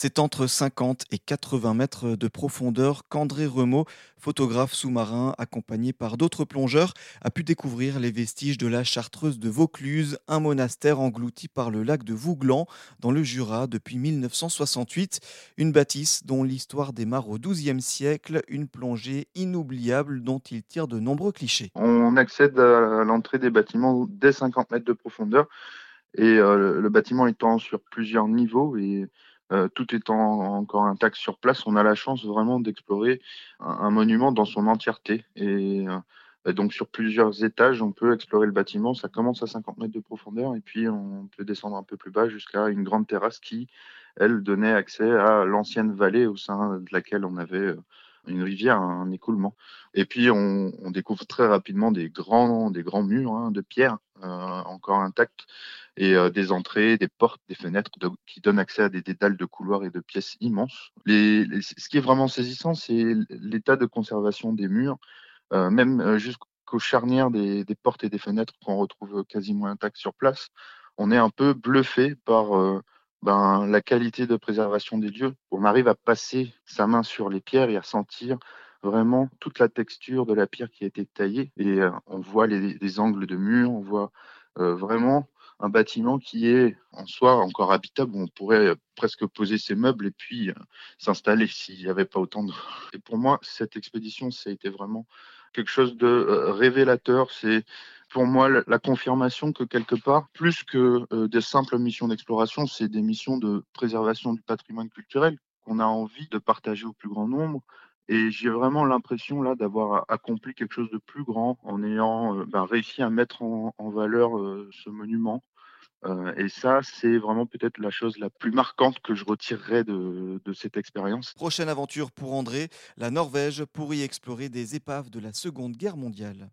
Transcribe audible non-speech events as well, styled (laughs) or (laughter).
C'est entre 50 et 80 mètres de profondeur qu'André Remaud, photographe sous-marin accompagné par d'autres plongeurs, a pu découvrir les vestiges de la chartreuse de Vaucluse, un monastère englouti par le lac de Vouglan dans le Jura depuis 1968. Une bâtisse dont l'histoire démarre au XIIe siècle, une plongée inoubliable dont il tire de nombreux clichés. On accède à l'entrée des bâtiments dès 50 mètres de profondeur et euh, le bâtiment étant sur plusieurs niveaux euh, tout étant encore intact sur place, on a la chance vraiment d'explorer un, monument dans son entièreté. Et, euh, donc sur plusieurs étages, on peut explorer le bâtiment. Ça commence à 50 mètres de profondeur et puis on peut descendre un peu plus bas jusqu'à une grande terrasse qui, elle, donnait accès à l'ancienne vallée au sein de laquelle on avait euh, une rivière, un écoulement. Et puis on, découvre très rapidement des grands, des grands murs hein, de pierre encore intacts et euh, des entrées, des portes, des fenêtres qui donnent accès à des dédales de couloirs et de pièces immenses. ce qui est vraiment saisissant, c'est l'état de conservation des murs, euh, même euh, jusqu'aux charnières des, portes et des fenêtres qu'on retrouve quasiment intactes sur place. On est un peu bluffé par ben, la qualité de préservation des lieux. On arrive à passer sa main sur les pierres et à sentir vraiment toute la texture de la pierre qui a été taillée. Et on voit les, angles de murs, on voit vraiment un bâtiment qui est en soi encore habitable, où on pourrait presque poser ses meubles et puis euh, s'installer s'il n'y avait pas autant de... (laughs) Et pour moi, cette expédition, ça a été vraiment quelque chose de euh, révélateur. C'est pour moi la confirmation que quelque part, plus que euh, des simples missions d'exploration, c'est des missions de préservation du patrimoine culturel qu'on a envie de partager au plus grand nombre, et j'ai vraiment l'impression là d'avoir accompli quelque chose de plus grand en ayant euh, ben, réussi à mettre en, valeur euh, ce monument. Euh, et ça, c'est vraiment peut-être la chose la plus marquante que je retirerai de cette expérience. Prochaine aventure pour André, la Norvège pour y explorer des épaves de la Seconde Guerre mondiale.